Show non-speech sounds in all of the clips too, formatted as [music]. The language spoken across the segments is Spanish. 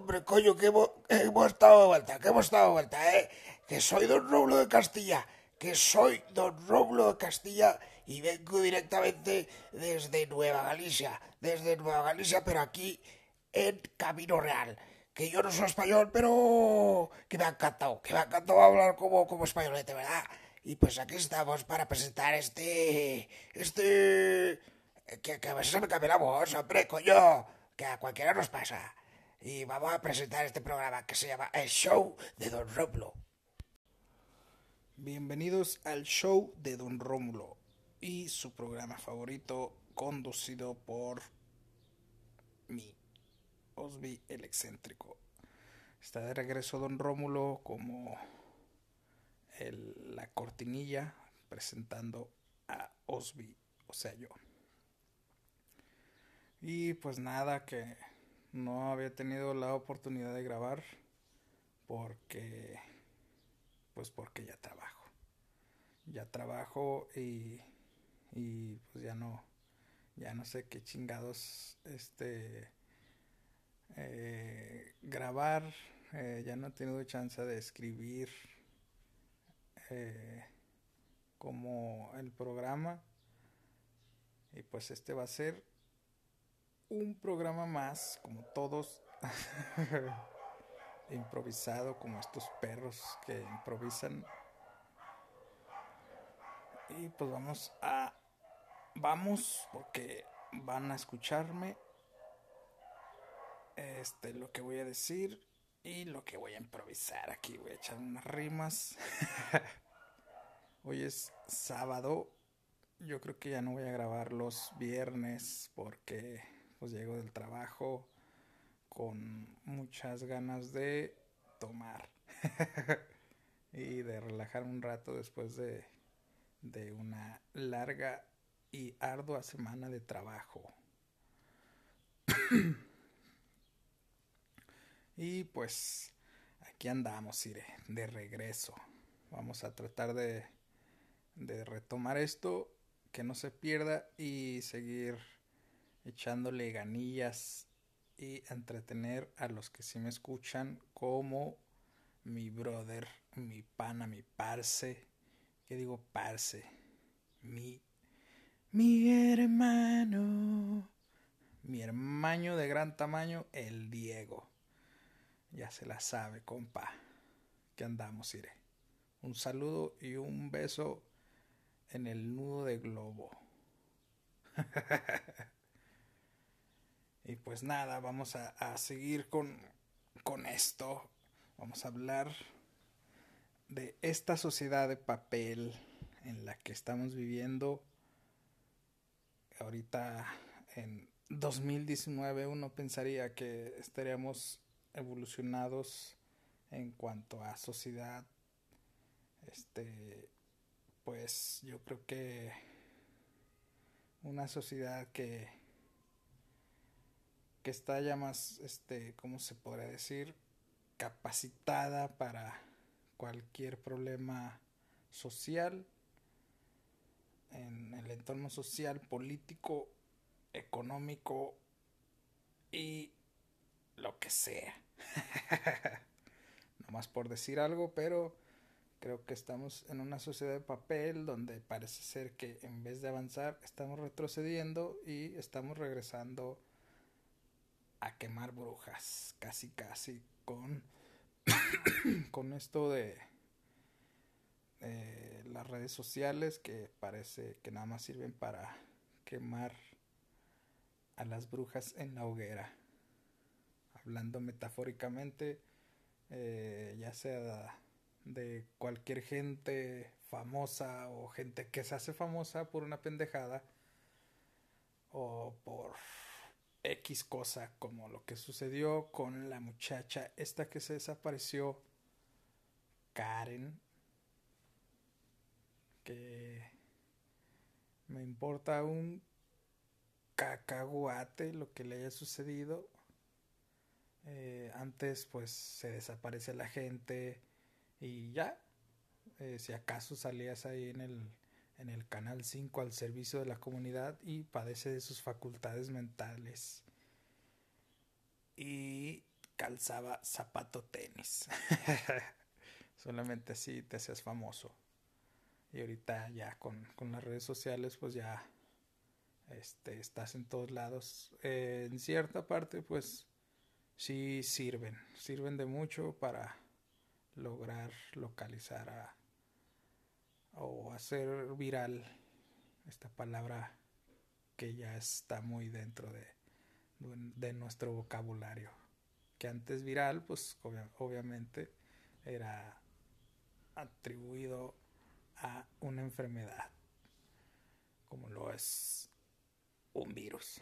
hombre, coño, que hemos, hemos estado de vuelta, que hemos estado de vuelta, ¿eh? Que soy don Rómulo de Castilla, que soy don Rómulo de Castilla y vengo directamente desde Nueva Galicia, desde Nueva Galicia, pero aquí en Camino Real. Que yo no soy español, pero que me ha encantado, que me ha encantado hablar como, como españolete, ¿verdad? Y pues aquí estamos para presentar este... este... Que, que a veces me cambia la voz, hombre, coño, que a cualquiera nos pasa. Y vamos a presentar este programa que se llama El Show de Don Rómulo. Bienvenidos al show de Don Rómulo y su programa favorito conducido por mí, Osby el excéntrico. Está de regreso Don Rómulo como la cortinilla presentando a Osby, o sea yo. Y pues nada, que no había tenido la oportunidad de grabar porque pues porque ya trabajo. Ya trabajo y, y pues ya no, ya no sé qué chingados este eh, grabar. eh, ya no he tenido chance de escribir eh, como el programa. Y pues este va a ser un programa más, como todos. [laughs] improvisado como estos perros que improvisan. Y pues vamos a vamos porque van a escucharme este lo que voy a decir y lo que voy a improvisar aquí, voy a echar unas rimas. [laughs] Hoy es sábado. Yo creo que ya no voy a grabar los viernes porque pues llego del trabajo con muchas ganas de tomar [laughs] y de relajar un rato después de, de una larga y ardua semana de trabajo. [clears throat] y pues aquí andamos, Ire, de regreso. Vamos a tratar de, de retomar esto, que no se pierda y seguir echándole ganillas y entretener a los que sí me escuchan como mi brother, mi pana, mi parce. ¿Qué digo parce? Mi mi hermano. Mi hermano de gran tamaño, el Diego. Ya se la sabe, compa. Que andamos, iré. Un saludo y un beso en el nudo de globo. [laughs] Y pues nada, vamos a, seguir con, con esto. Vamos a hablar de esta sociedad de papel en la que estamos viviendo. Ahorita en 2019 uno pensaría que estaríamos evolucionados en cuanto a sociedad. Este, pues yo creo que una sociedad que que está ya más, este, ¿cómo se podría decir? Capacitada para cualquier problema social, en el entorno social, político, económico y lo que sea. [laughs] no más por decir algo, pero creo que estamos en una sociedad de papel donde parece ser que en vez de avanzar estamos retrocediendo y estamos regresando a quemar brujas, casi casi con [coughs] con esto de las redes sociales que parece que nada más sirven para quemar a las brujas en la hoguera. Hablando metafóricamente, eh, ya sea de cualquier gente famosa o gente que se hace famosa por una pendejada o por X cosa como lo que sucedió con la muchacha esta que se desapareció, Karen, que me importa un cacahuate lo que le haya sucedido. Eh, antes pues se desaparece la gente y ya, eh, si acaso salías ahí en el, en el canal 5 al servicio de la comunidad y padece de sus facultades mentales. Y calzaba zapato tenis. [laughs] Solamente así te hacías famoso. Y ahorita ya con, con las redes sociales pues ya este, estás en todos lados. Eh, en cierta parte pues sí sirven, sirven de mucho para lograr localizar a, o hacer viral esta palabra que ya está muy dentro de, de nuestro vocabulario. Que antes viral, pues obviamente era atribuido a una enfermedad, como lo es un virus.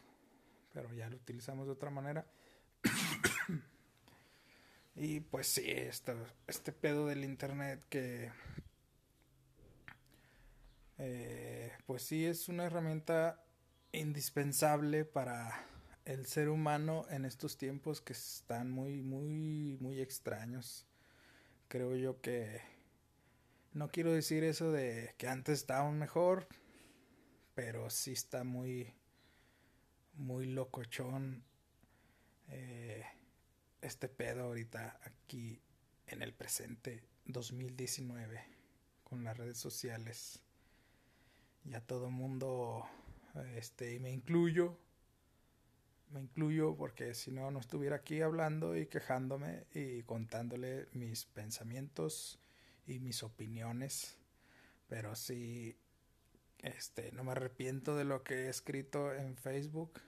Pero ya lo utilizamos de otra manera. [coughs] y pues sí, este pedo del internet que eh, pues sí es una herramienta indispensable para el ser humano en estos tiempos que están muy, muy, muy extraños. Creo yo que no quiero decir eso de que antes estaban mejor, pero sí está muy, muy locochón eh, este pedo ahorita aquí en el presente 2019 con las redes sociales. Ya todo mundo, este, y me incluyo, me incluyo porque si no, no estuviera aquí hablando y quejándome y contándole mis pensamientos y mis opiniones. Pero sí, este, no me arrepiento de lo que he escrito en Facebook,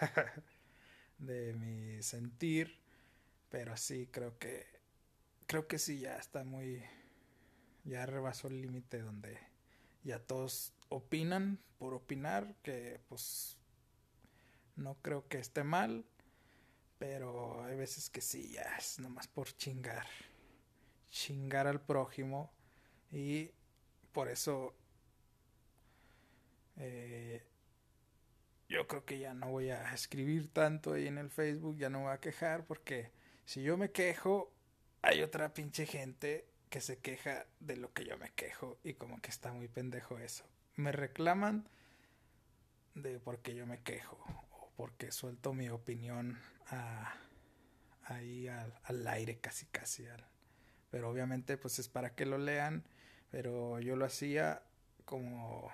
[laughs] de mi sentir, pero sí creo que, creo que sí ya está muy, ya rebasó el límite donde ya todos opinan por opinar, que pues no creo que esté mal, pero hay veces que sí, ya es nomás por chingar, chingar al prójimo y por eso eh, yo creo que ya no voy a escribir tanto ahí en el Facebook, ya no voy a quejar porque si yo me quejo, hay otra pinche gente que se queja de lo que yo me quejo y como que está muy pendejo eso. Me reclaman de porque yo me quejo porque suelto mi opinión ahí al, aire casi casi. pero obviamente pues es para que lo lean, pero yo lo hacía como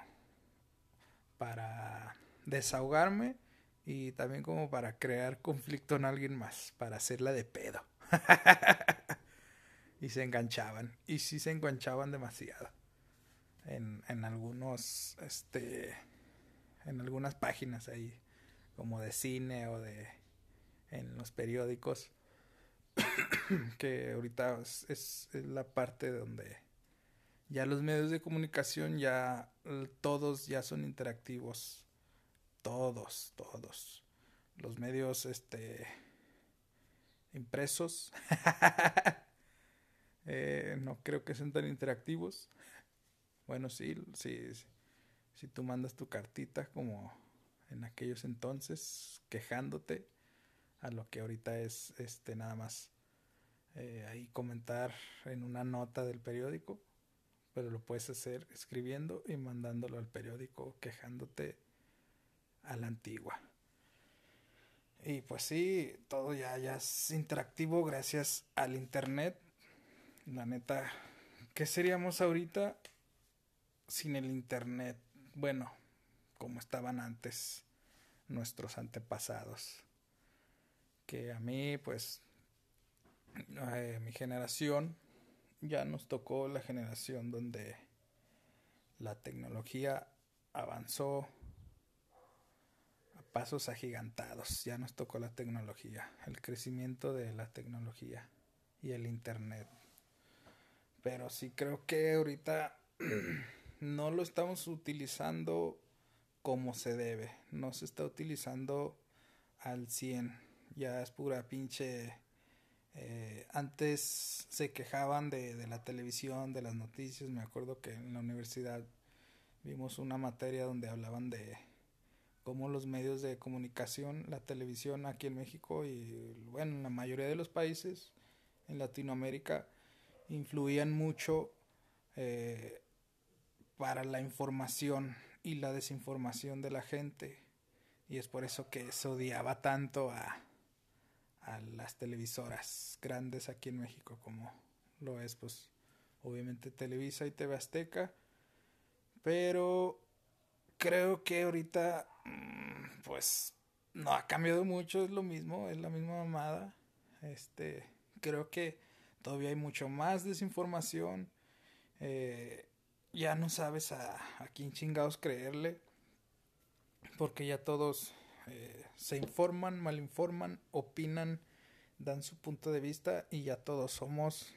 para desahogarme y también como para crear conflicto en alguien más, para hacerla de pedo. [laughs] y se enganchaban, y sí se enganchaban demasiado. En, en algunos, este, en algunas páginas ahí como de cine o de en los periódicos [coughs] que ahorita es, la parte donde ya los medios de comunicación ya todos ya son interactivos. Todos todos. Los medios este impresos [laughs] eh, no creo que sean tan interactivos bueno sí sí si tú mandas tu cartita como en aquellos entonces, quejándote a lo que ahorita es este nada más eh, ahí comentar en una nota del periódico, pero lo puedes hacer escribiendo y mandándolo al periódico quejándote a la antigua. Y pues sí, todo ya, ya es interactivo gracias al internet. La neta, ¿qué seríamos ahorita sin el internet? Bueno, como estaban antes nuestros antepasados. Que a mí, pues, eh, mi generación, ya nos tocó la generación donde la tecnología avanzó a pasos agigantados. Ya nos tocó la tecnología, el crecimiento de la tecnología y el Internet. Pero sí creo que ahorita [clears throat] no lo estamos utilizando como se debe. No se está utilizando al 100. Ya es pura pinche... Eh, antes se quejaban de, de la televisión, de las noticias. Me acuerdo que en la universidad vimos una materia donde hablaban de cómo los medios de comunicación, la televisión aquí en México y bueno, en la mayoría de los países en Latinoamérica influían mucho eh, para la información y la desinformación de la gente. Y es por eso que se odiaba tanto a, las televisoras grandes aquí en México, como lo es, pues, obviamente Televisa y TV Azteca. Pero creo que ahorita, mm, pues, no ha cambiado mucho, es lo mismo, es la misma mamada. Este, creo que todavía hay mucho más desinformación. Eh, ya no sabes a, a quién chingados creerle. Porque ya todos eh, se informan, malinforman, opinan, dan su punto de vista y ya todos somos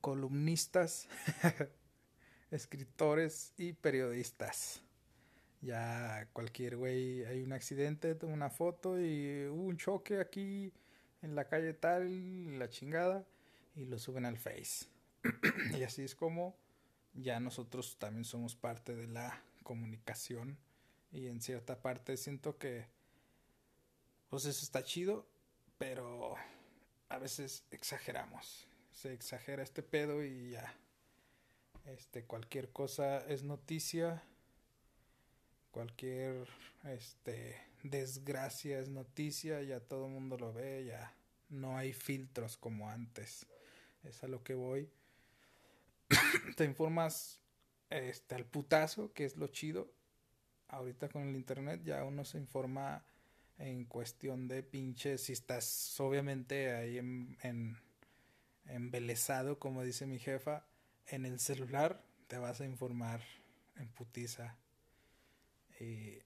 columnistas, [laughs] escritores y periodistas. Ya cualquier güey, hay un accidente, toma una foto y hubo un choque aquí en la calle tal, la chingada, y lo suben al Face. [clears throat] y así es como ya nosotros también somos parte de la comunicación y en cierta parte siento que pues eso está chido, pero a veces exageramos. Se exagera este pedo y ya. Este, cualquier cosa es noticia. Cualquier este desgracia es noticia, ya todo el mundo lo ve, ya no hay filtros como antes. Es a lo que voy. Te informas este al putazo, que es lo chido. Ahorita con el internet ya uno se informa en cuestión de pinches, si estás obviamente ahí en, en embelesado, como dice mi jefa, en el celular te vas a informar en putiza. Y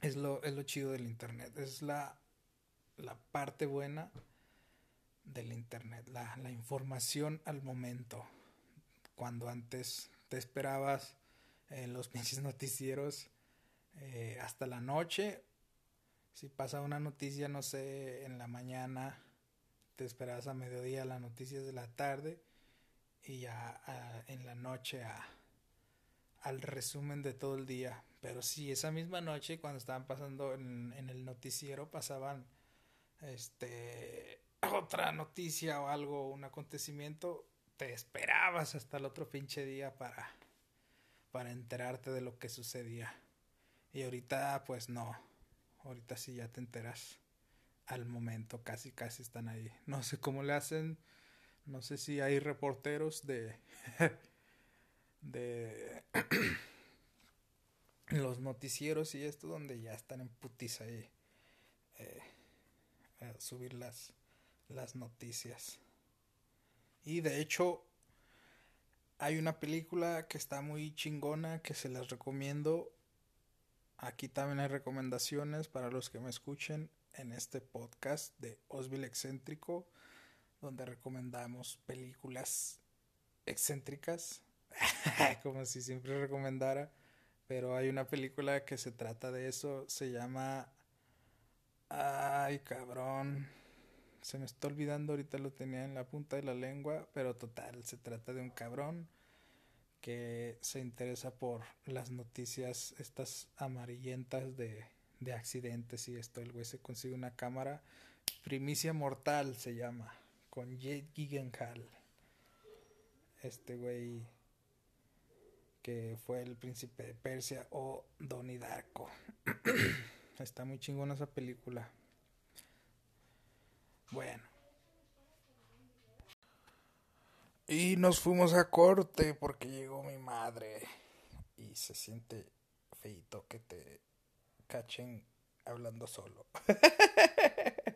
es lo, es lo chido del internet, es la, la parte buena del internet, la, la información al momento. Cuando antes te esperabas en los [laughs] pinches noticieros eh, hasta la noche si pasa una noticia, no sé, en la mañana, te esperas a mediodía las noticias de la tarde y ya en la noche a, al resumen de todo el día. Pero si esa misma noche, cuando estaban pasando en, en el noticiero, pasaban este otra noticia o algo, un acontecimiento, te esperabas hasta el otro pinche día para, para enterarte de lo que sucedía. Y ahorita, pues no ahorita sí ya te enteras al momento, casi casi están ahí. No sé cómo le hacen, no sé si hay reporteros de [laughs] de [clears throat] los noticieros y esto donde ya están en putiza ahí eh, a subir las las noticias. Y de hecho hay una película que está muy chingona que se las recomiendo Aquí también hay recomendaciones para los que me escuchen en este podcast de Osville Excéntrico, donde recomendamos películas excéntricas, [laughs] como si siempre recomendara, pero hay una película que se trata de eso, se llama... Ay, cabrón. Se me está olvidando, ahorita lo tenía en la punta de la lengua, pero total, se trata de un cabrón que se interesa por las noticias estas amarillentas de, de accidentes y esto. El güey se consigue una cámara. Primicia Mortal se llama. Con Jade Gyllenhaal. Este güey que fue el príncipe de Persia o Donnie Darko. [coughs] Está muy chingona esa película. Bueno. Y nos fuimos a corte porque llegó mi madre. Y se siente feito que te cachen hablando solo. [laughs]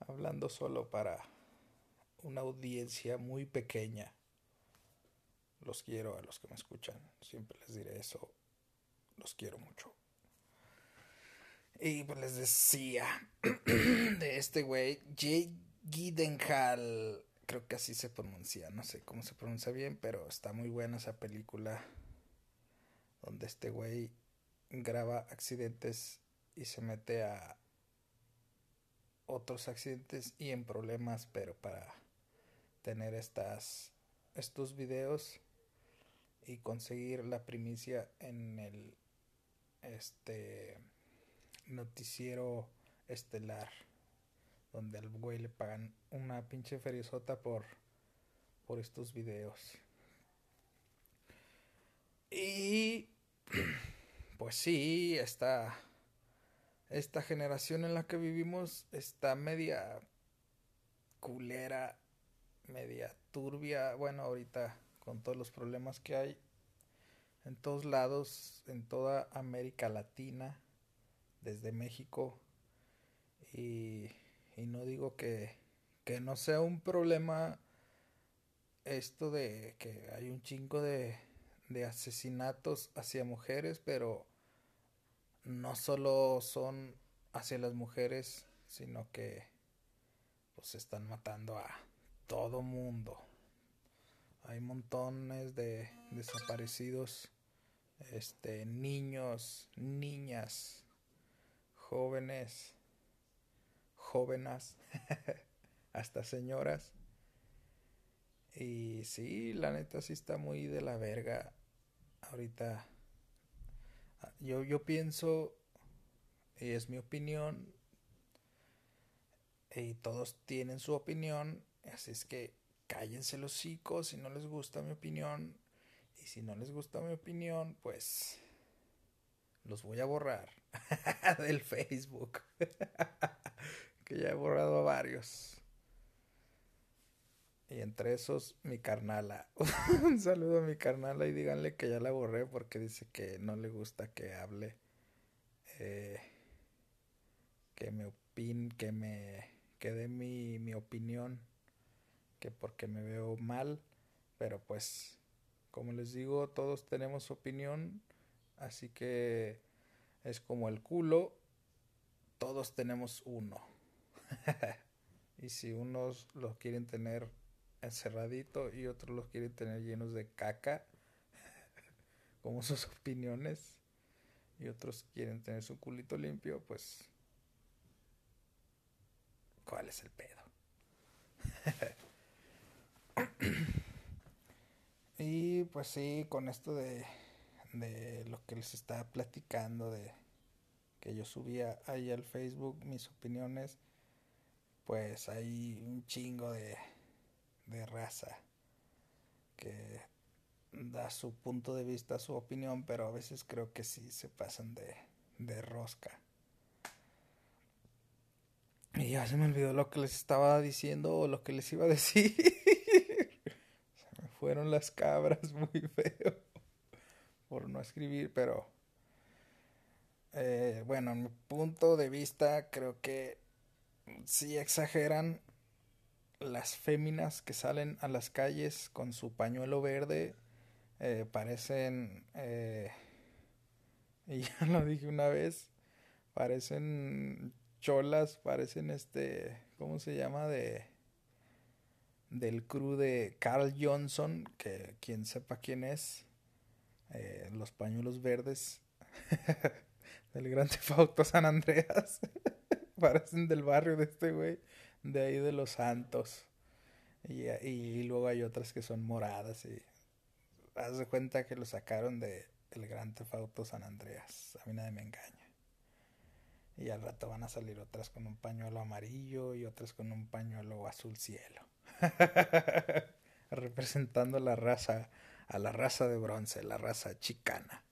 hablando solo para una audiencia muy pequeña. Los quiero a los que me escuchan. Siempre les diré eso. Los quiero mucho. Y pues les decía [clears throat] de este güey, Jay Gidenhall creo que así se pronuncia, no sé cómo se pronuncia bien, pero está muy buena esa película donde este güey graba accidentes y se mete a otros accidentes y en problemas, pero para tener estas estos videos y conseguir la primicia en el este noticiero estelar donde al güey le pagan una pinche feriezota por, por estos videos. Y pues sí, está, esta generación en la que vivimos está media culera, media turbia. Bueno, ahorita con todos los problemas que hay en todos lados, en toda América Latina, desde México. Y, no digo que, que no sea un problema esto de que hay un chingo de, de asesinatos hacia mujeres, pero no solo son hacia las mujeres, sino que pues están matando a todo mundo. Hay montones de desaparecidos, este niños, niñas, jóvenes, jóvenes, [laughs] hasta señoras. Y sí, la neta sí está muy de la verga ahorita yo, yo pienso, y es mi opinión, y todos tienen su opinión, así es que cállense los hocicos si no les gusta mi opinión, y si no les gusta mi opinión, pues los voy a borrar [laughs] del Facebook, [laughs] que ya he borrado a varios. Y entre esos, mi carnala. [laughs] Un saludo a mi carnala y díganle que ya la borré porque dice que no le gusta que hable. Eh, que me opin, que me que dé mi, mi opinión. Que porque me veo mal. Pero pues, como les digo, todos tenemos opinión. Así que es como el culo. Todos tenemos uno. [laughs] y si unos lo quieren tener encerradito y otros los quieren tener llenos de caca, [laughs] como sus opiniones, y otros quieren tener su culito limpio, pues, ¿cuál es el pedo? [laughs] y pues sí, con esto de, de lo que les estaba platicando, de que yo subía ahí al Facebook mis opiniones, pues hay un chingo de de raza que da su punto de vista, su opinión, pero a veces creo que sí se pasan de, de rosca. Y ya se me olvidó lo que les estaba diciendo o lo que les iba a decir. [laughs] se me fueron las cabras muy feo por no escribir, pero eh, bueno, en mi punto de vista creo que sí exageran las féminas que salen a las calles con su pañuelo verde eh, parecen, eh, [laughs] y ya lo dije una vez, parecen cholas, parecen este, ¿cómo se llama? De del crew de Carl Johnson, que quien sepa quién es, eh, los pañuelos verdes [laughs] del Gran [laughs] Fauto San Andreas, [laughs] parecen del barrio de este güey de ahí de los santos. Y, y, luego hay otras que son moradas y haz de cuenta que lo sacaron de el Gran Tefauto San Andreas. A mí nadie me engaña. Y al rato van a salir otras con un pañuelo amarillo y otras con un pañuelo azul cielo. Representando la raza, a la raza de bronce, la raza chicana.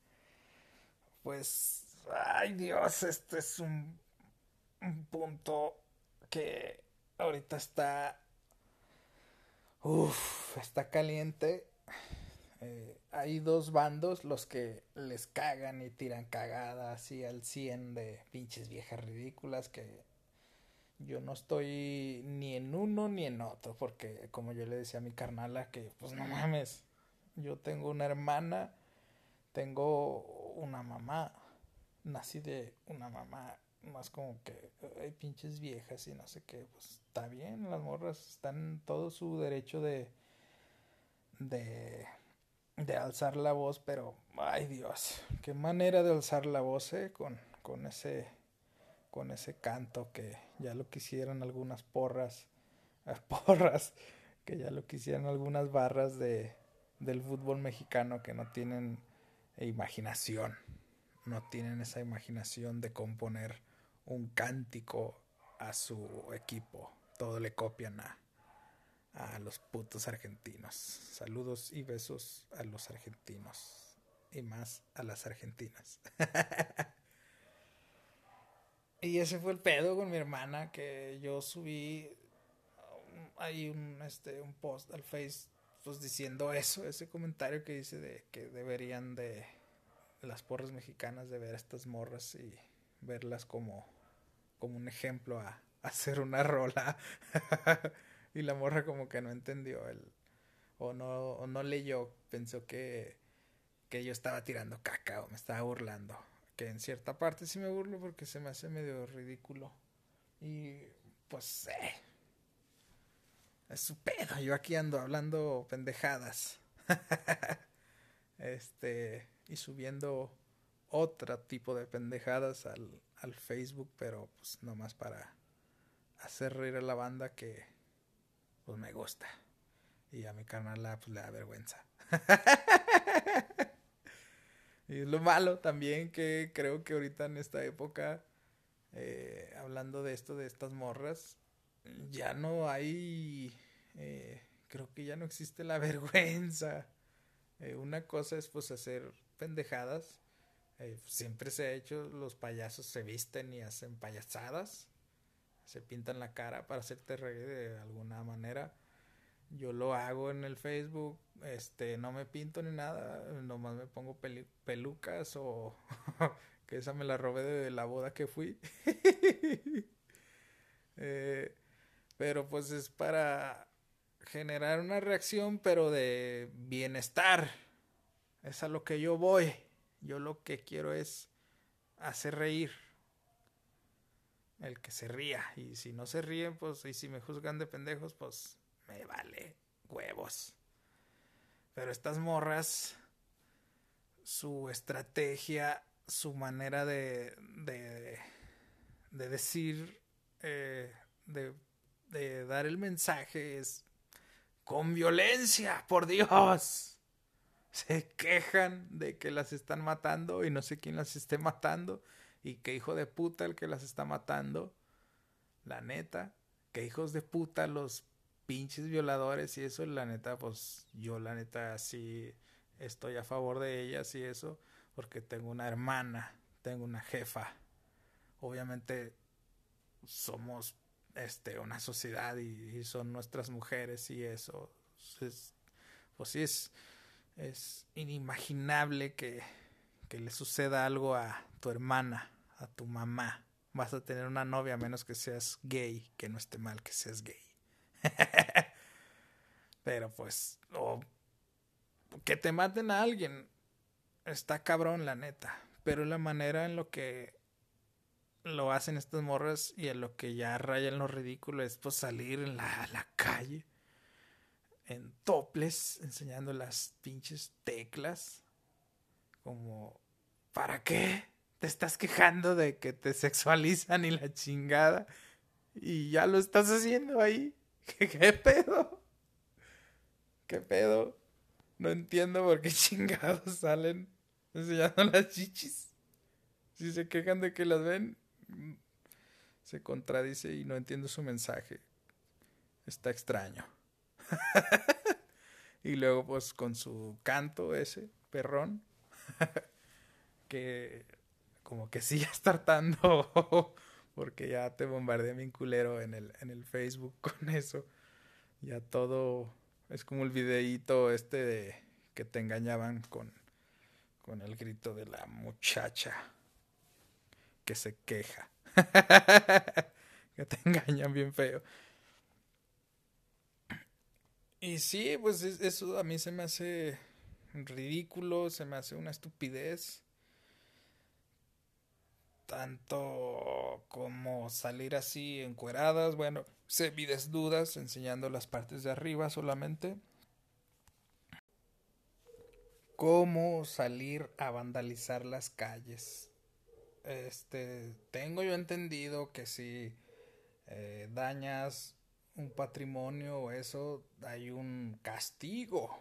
Pues, ay Dios, este es un, un punto que ahorita está... Uf, está caliente. Eh, hay dos bandos, los que les cagan y tiran cagadas así al 100 de pinches viejas ridículas que yo no estoy ni en uno ni en otro, porque como yo le decía a mi carnala que pues no mames, yo tengo una hermana, tengo una mamá, nací de una mamá más como que hay pinches viejas y no sé qué, pues está bien, las morras están en todo su derecho de de de alzar la voz, pero ay Dios, qué manera de alzar la voz eh, con con ese con ese canto que ya lo quisieran algunas porras, [laughs] porras, que ya lo quisieran algunas barras de del fútbol mexicano que no tienen imaginación, no tienen esa imaginación de componer un cántico a su equipo. Todo le copian a, los putos argentinos. Saludos y besos a los argentinos. Y más a las argentinas. [laughs] Y ese fue el pedo con mi hermana, que yo subí ahí un, este, un post al Face, diciendo eso, ese comentario que dice de que deberían de las porras mexicanas de ver a estas morras y verlas como, como un ejemplo a, hacer una rola. [laughs] y la morra como que no entendió el, o no, o no leyó, pensó que, que yo estaba tirando caca o me estaba burlando. Que en cierta parte sí me burlo porque se me hace medio ridículo. Y pues, eh, es su pedo. Yo aquí ando hablando pendejadas. [laughs] este, y subiendo otro tipo de pendejadas al, al Facebook, pero pues nomás para hacer reír a la banda que pues me gusta. Y a mi canal pues, le da vergüenza. [laughs] y es lo malo también que creo que ahorita en esta época, eh, hablando de esto, de estas morras, ya no hay, eh, creo que ya no existe la [laughs] vergüenza. Eh, una cosa es pues hacer pendejadas. siempre se ha hecho, los payasos se visten y hacen payasadas se pintan la cara para hacerte reír de alguna manera. Yo lo hago en el Facebook, este, no me pinto ni nada, nomás me pongo pelucas o [laughs] que esa me la robé de la boda que fui. [laughs] Eh, pero pues es para generar una reacción, pero de bienestar. Es a lo que yo voy. Yo lo que quiero es hacer reír el que se ría. Y si no se ríen, pues, y si me juzgan de pendejos, pues me vale huevos. Pero estas morras, su estrategia, su manera de, de, de decir, eh, de, de dar el mensaje es con violencia, por Dios. Se quejan de que las están matando y no sé quién las esté matando y qué hijo de puta el que las está matando. La neta. Que hijos de puta los pinches violadores y eso. La neta, pues yo la neta sí estoy a favor de ellas y eso. Porque tengo una hermana, tengo una jefa. Obviamente somos este una sociedad y, son nuestras mujeres y eso. pues sí es, es inimaginable que, que le suceda algo a tu hermana a tu mamá. Vas a tener una novia a menos que seas gay, que no esté mal que seas gay. [laughs] Pero pues, o que te maten a alguien, está cabrón la neta. Pero la manera en lo que lo hacen estas morras y en lo que ya rayan lo ridículo es pues salir en la, a la calle en toples enseñando las pinches teclas como ¿para qué? te estás quejando de que te sexualizan y la chingada. Y ya lo estás haciendo ahí. [laughs] ¿Qué, pedo? ¿Qué pedo? No entiendo por qué [laughs] chingados salen enseñando las chichis. Si se quejan de que las ven, se contradice y no entiendo su mensaje. Está extraño. [laughs] y luego pues con su canto ese, perrón, [laughs] que como que sí [laughs] está tardando porque ya te bombardeé mi culero en el, en el Facebook con eso. Ya todo es como el videíto este de que te engañaban con, con el grito de la muchacha que se queja. [laughs] que te engañan bien feo. Y sí, pues eso a mí se me hace ridículo, se me hace una estupidez tanto como salir así encueradas, bueno, desnudas enseñando las partes de arriba solamente, como salir a vandalizar las calles. Este, tengo yo entendido que si eh, dañas un patrimonio o eso, hay un castigo.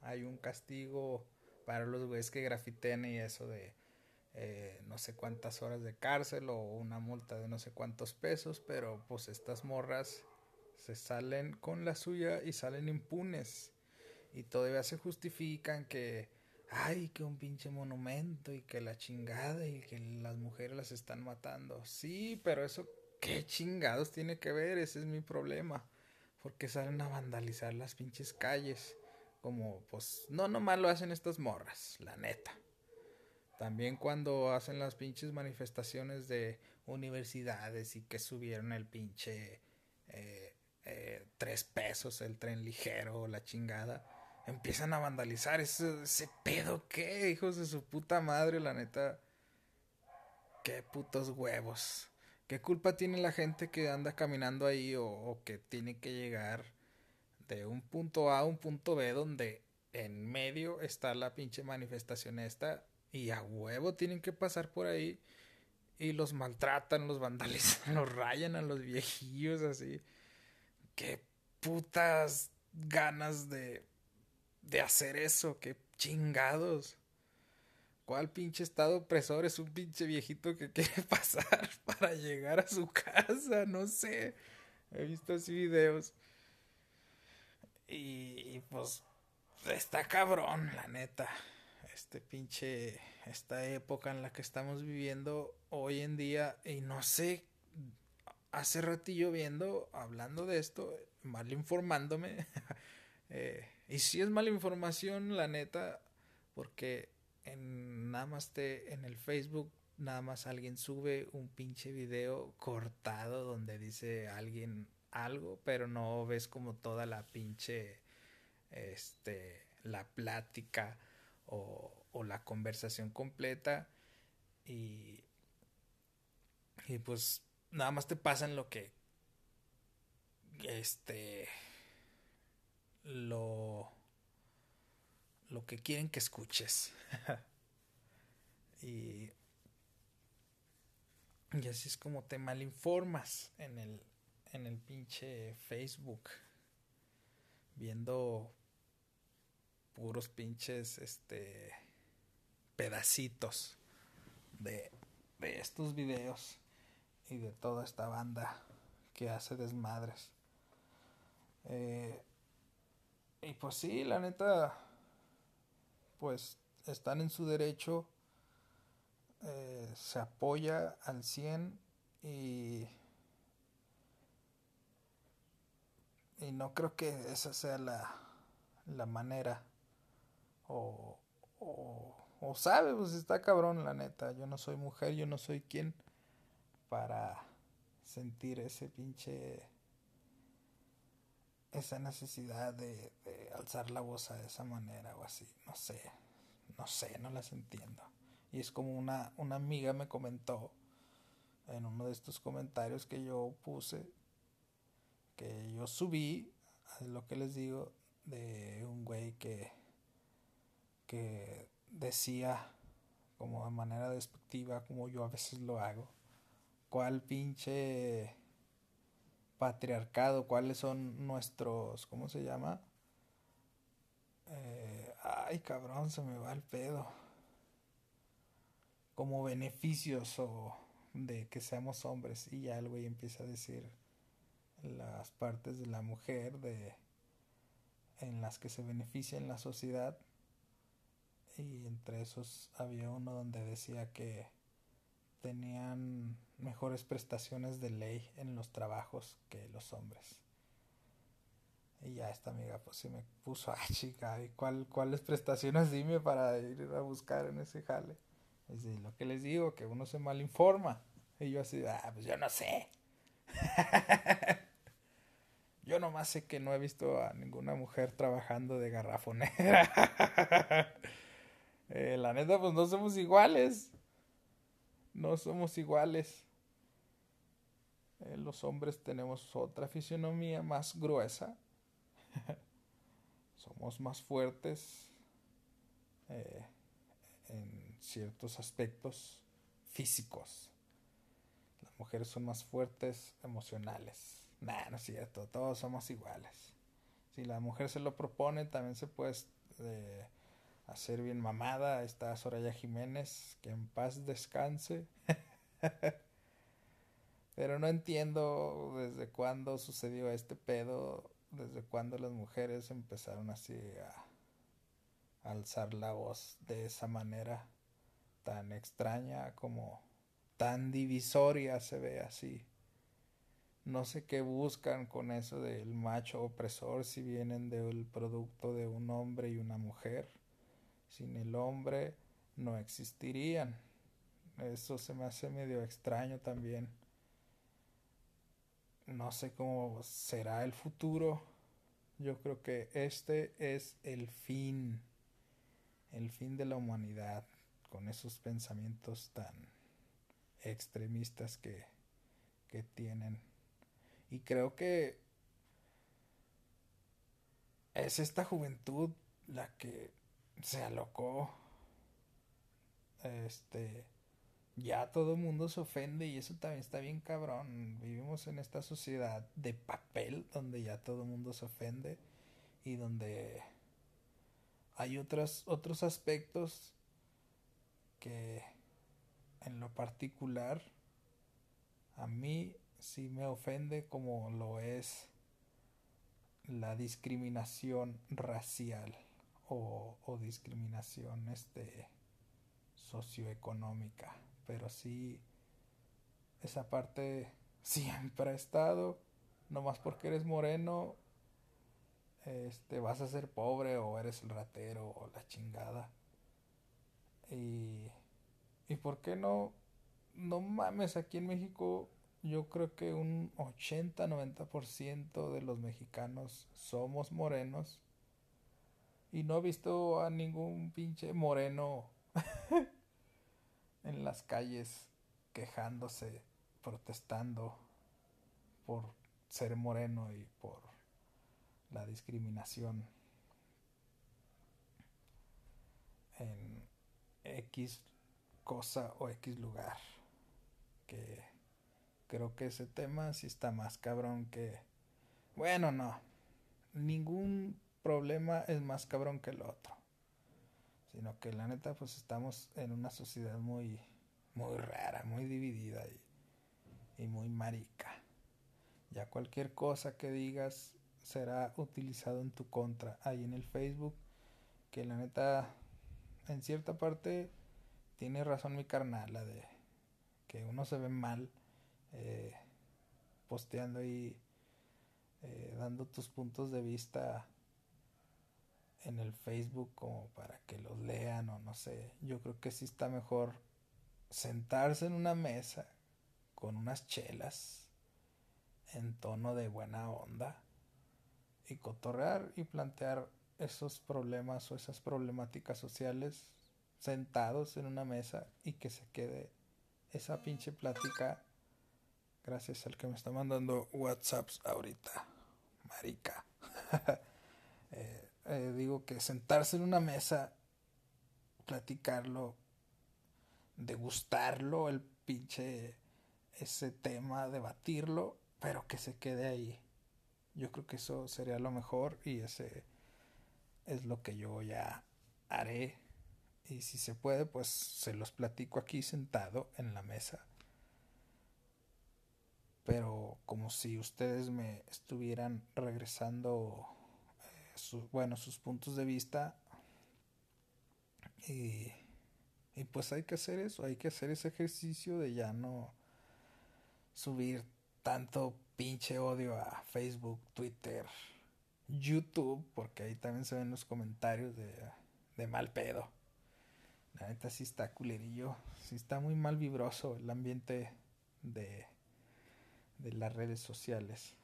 Hay un castigo para los güeyes que grafiten y eso de eh, no sé cuántas horas de cárcel o una multa de no sé cuántos pesos, pero pues estas morras se salen con la suya y salen impunes y todavía se justifican que ay, que un pinche monumento y que la chingada y que las mujeres las están matando. Sí, pero eso, ¿qué chingados tiene que ver? Ese es mi problema. Porque salen a vandalizar las pinches calles. Como, pues, no nomás lo hacen estas morras, la neta. También cuando hacen las pinches manifestaciones de universidades y que subieron el pinche eh, eh, tres pesos, el tren ligero, la chingada empiezan a vandalizar ese, pedo, ¿qué? Hijos de su puta madre, la neta. Qué putos huevos. ¿Qué culpa tiene la gente que anda caminando ahí o, o, que tiene que llegar de un punto A a un punto B donde en medio está la pinche manifestación esta y a huevo tienen que pasar por ahí y los maltratan, los vandalizan, [laughs] los rayan a los viejillos así. Qué putas ganas de de hacer eso, qué chingados. ¿Cuál pinche estado opresor es un pinche viejito que quiere [laughs] pasar para llegar a su casa? No sé. He visto así videos. Y, pues está cabrón, la neta. Este pinche, esta época en la que estamos viviendo hoy en día. Y no sé, hace ratillo viendo, hablando de esto, mal informándome. [laughs] eh, y si es mala información, la neta, porque en nada más te, en el Facebook nada más alguien sube un pinche video cortado donde dice alguien algo, pero no ves como toda la pinche este la plática o, o la conversación completa. Y y pues nada más te pasan lo que este lo, lo que quieren que escuches. [laughs] y, y así es como te malinformas en el, en el pinche Facebook. Viendo puros pinches este pedacitos de, de estos videos y de toda esta banda que hace desmadres. Eh, y pues sí, la neta, pues están en su derecho, eh, se apoya al 100 y, y no creo que esa sea la, la manera o, o, o sabe, pues está cabrón la neta, yo no soy mujer, yo no soy quien para sentir ese pinche esa necesidad de, alzar la voz de esa manera o así, no sé, no sé, no las entiendo. Y es como una, una amiga me comentó en uno de estos comentarios que yo puse, que yo subí, lo que les digo, de un güey que, que decía como de manera despectiva, como yo a veces lo hago, cuál pinche patriarcado, cuáles son nuestros, ¿cómo se llama? Eh, ay, cabrón, se me va el pedo. Como beneficios o de que seamos hombres y ya el güey empieza a decir las partes de la mujer de en las que se beneficia en la sociedad y entre esos había uno donde decía que tenían mejores prestaciones de ley en los trabajos que los hombres. Y ya esta amiga pues se me puso, ah chica, ¿y cuál, cuáles prestaciones dime para ir a buscar en ese jale? Es decir, lo que les digo, que uno se malinforma. Y yo así, ah, pues yo no sé. [laughs] yo nomás sé que no he visto a ninguna mujer trabajando de garrafonera. [laughs] eh, la neta, pues no somos iguales. No somos iguales. Eh, los hombres tenemos otra fisionomía más gruesa. [laughs] Somos más fuertes eh, en ciertos aspectos físicos. Las mujeres son más fuertes emocionales. Nah, no es cierto, todos somos iguales. Si la mujer se lo propone, también se puede eh, hacer bien mamada. Está Soraya Jiménez, que en paz descanse. [laughs] Pero no entiendo desde cuándo sucedió este pedo, desde cuándo las mujeres empezaron así a, alzar la voz de esa manera tan extraña como tan divisoria se ve así. No sé qué buscan con eso del macho opresor si vienen del producto de un hombre y una mujer. Sin el hombre no existirían. Eso se me hace medio extraño también. No sé cómo será el futuro. Yo creo que este es el fin, el fin de la humanidad, con esos pensamientos tan extremistas que, que tienen. Y creo que es esta juventud la que se alocó. Este ya todo el mundo se ofende y eso también está bien cabrón. Vivimos en esta sociedad de papel donde ya todo el mundo se ofende y donde hay otros, otros aspectos que en lo particular a mí sí me ofende como lo es la discriminación racial o, o discriminación este socioeconómica pero sí, esa parte siempre ha estado, nomás porque eres moreno, este, vas a ser pobre o eres el ratero o la chingada. Y, y por qué no, no mames, aquí en México yo creo que un 80-90% de los mexicanos somos morenos. Y no he visto a ningún pinche moreno [laughs] en las calles quejándose, protestando por ser moreno y por la discriminación en X cosa o X lugar. Que creo que ese tema sí está más cabrón que... Bueno, no. Ningún problema es más cabrón que el otro sino que la neta pues estamos en una sociedad muy muy rara, muy dividida y, muy marica. Ya cualquier cosa que digas será utilizado en tu contra ahí en el Facebook, que la neta en cierta parte tiene razón mi carnal, la de que uno se ve mal eh, posteando y eh, dando tus puntos de vista en el Facebook como para que los lean o no sé. Yo creo que sí está mejor sentarse en una mesa con unas chelas en tono de buena onda y cotorrear y plantear esos problemas o esas problemáticas sociales sentados en una mesa y que se quede esa pinche plática gracias al que me está mandando WhatsApps ahorita. Marica. [laughs] eh, digo que sentarse en una mesa, platicarlo, degustarlo, el pinche, ese tema, debatirlo, pero que se quede ahí. Yo creo que eso sería lo mejor y ese es lo que yo ya haré. Y si se puede, pues se los platico aquí sentado en la mesa. Pero como si ustedes me estuvieran regresando bueno, sus puntos de vista. Y, y pues hay que hacer eso, hay que hacer ese ejercicio de ya no subir tanto pinche odio a Facebook, Twitter, YouTube, porque ahí también se ven los comentarios de, de mal pedo. La neta sí está culerillo, sí está muy mal vibroso el ambiente de, de las redes sociales.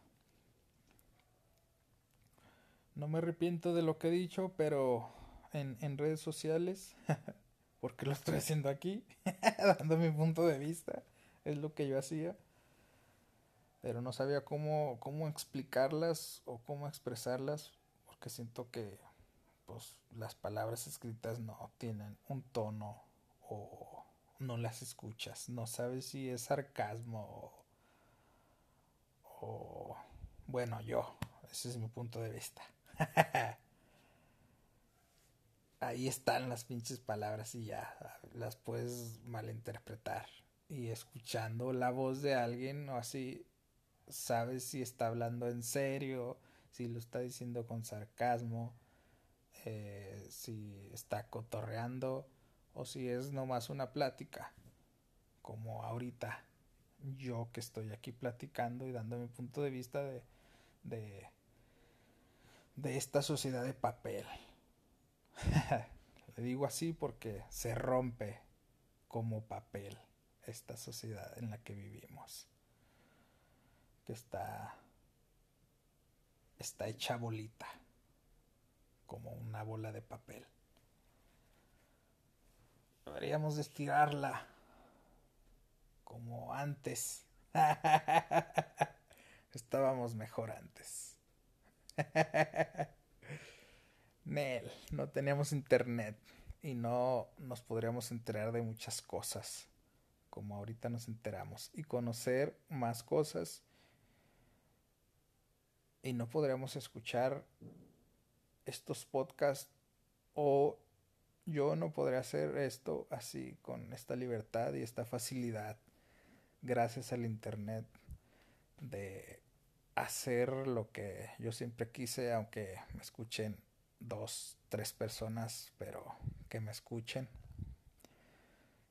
No me arrepiento de lo que he dicho, pero en, en redes sociales, [laughs] porque lo estoy haciendo aquí, [laughs] dando mi punto de vista, es lo que yo hacía. Pero no sabía cómo, cómo explicarlas o cómo expresarlas, porque siento que pues, las palabras escritas no tienen un tono o no las escuchas. No sabes si es sarcasmo o, o bueno, yo, ese es mi punto de vista. Ahí están las pinches palabras y ya las puedes malinterpretar. Y escuchando la voz de alguien o así, sabes si está hablando en serio, si lo está diciendo con sarcasmo. eh, si está cotorreando o si es nomás una plática, como ahorita yo que estoy aquí platicando y dando mi punto de vista de, de, de esta sociedad de papel. [laughs] Le digo así porque se rompe como papel esta sociedad en la que vivimos. Que está está hecha bolita, como una bola de papel. Deberíamos de estirarla como antes. [laughs] Estábamos mejor antes. [laughs] Nel, no teníamos internet y no nos podríamos enterar de muchas cosas como ahorita nos enteramos. Y conocer más cosas y no podríamos escuchar estos podcasts o yo no podría hacer esto así con esta libertad y esta facilidad gracias al internet de hacer lo que yo siempre quise aunque me escuchen dos tres personas pero que me escuchen.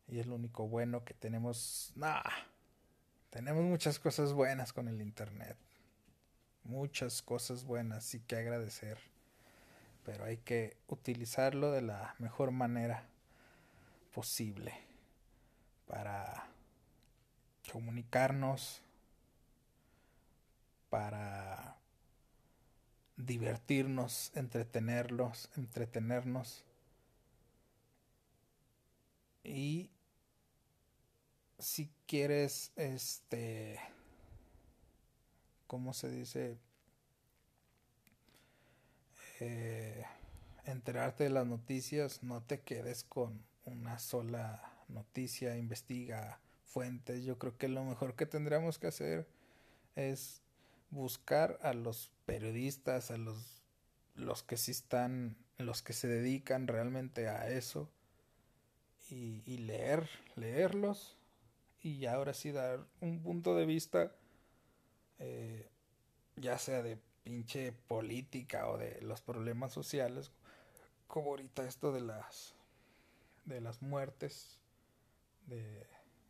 Y es lo único bueno que tenemos. Nah, tenemos muchas cosas buenas con el internet. Muchas cosas buenas y que agradecer, pero hay que utilizarlo de la mejor manera posible para comunicarnos, para divertirnos, entretenerlos, entretenernos y si quieres este ¿cómo se dice? Eh, enterarte de las noticias, no te quedes con una sola noticia, investiga fuentes. Yo creo que lo mejor que tendríamos que hacer es buscar a los periodistas, a los, los que sí están, los que se dedican realmente a eso y, leer, leerlos y ahora sí dar un punto de vista eh, ya sea de pinche política o de los problemas sociales, como ahorita esto de las de las muertes de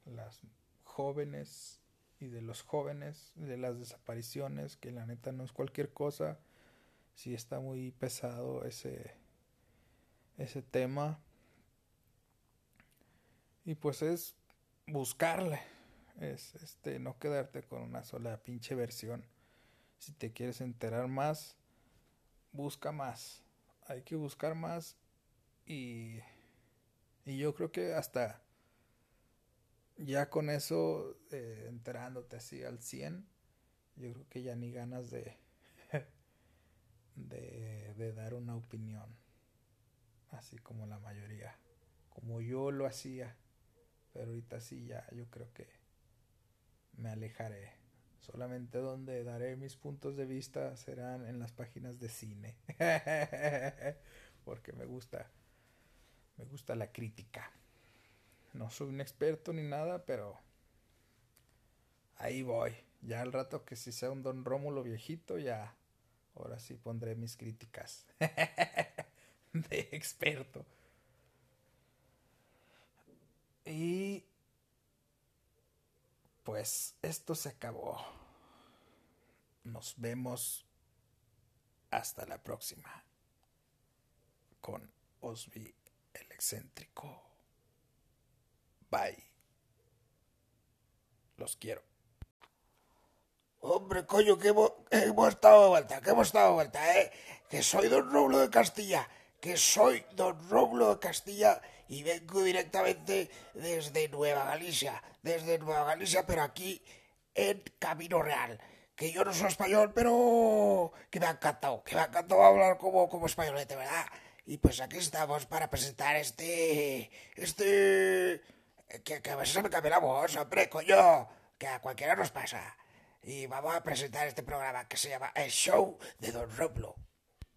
las jóvenes y de los jóvenes, de las desapariciones, que la neta no es cualquier cosa, si está muy pesado ese ese tema. Y pues es buscarle, es este no quedarte con una sola pinche versión. Si te quieres enterar más, busca más. Hay que buscar más y y yo creo que hasta ya con eso eh, enterándote así al 100, yo creo que ya ni ganas de [laughs] de, de dar una opinión así como la mayoría, como yo lo hacía, pero ahorita sí ya yo creo que me alejaré. Solamente donde daré mis puntos de vista serán en las páginas de cine. [laughs] Porque me gusta, me gusta la crítica. No soy un experto ni nada, pero ahí voy. Ya al rato que si sea un Don Rómulo viejito, ya ahora sí pondré mis críticas [laughs] de experto. Y pues esto se acabó. Nos vemos hasta la próxima con Osby el excéntrico. Bye. Los quiero. Hombre, coño, que hemos, estado de vuelta, que hemos estado de vuelta, ¿eh? Que soy don Rómulo de Castilla, que soy don Rómulo de Castilla y vengo directamente desde Nueva Galicia, desde Nueva Galicia, pero aquí en Camino Real. Que yo no soy español, pero que me ha encantado, que me ha encantado hablar como, como españolete, ¿verdad? Y pues aquí estamos para presentar este. Este. Que, que la voz, hombre, coño, que a cualquiera nos pasa. Y vamos a presentar este programa que se llama El Show de Don Roblo.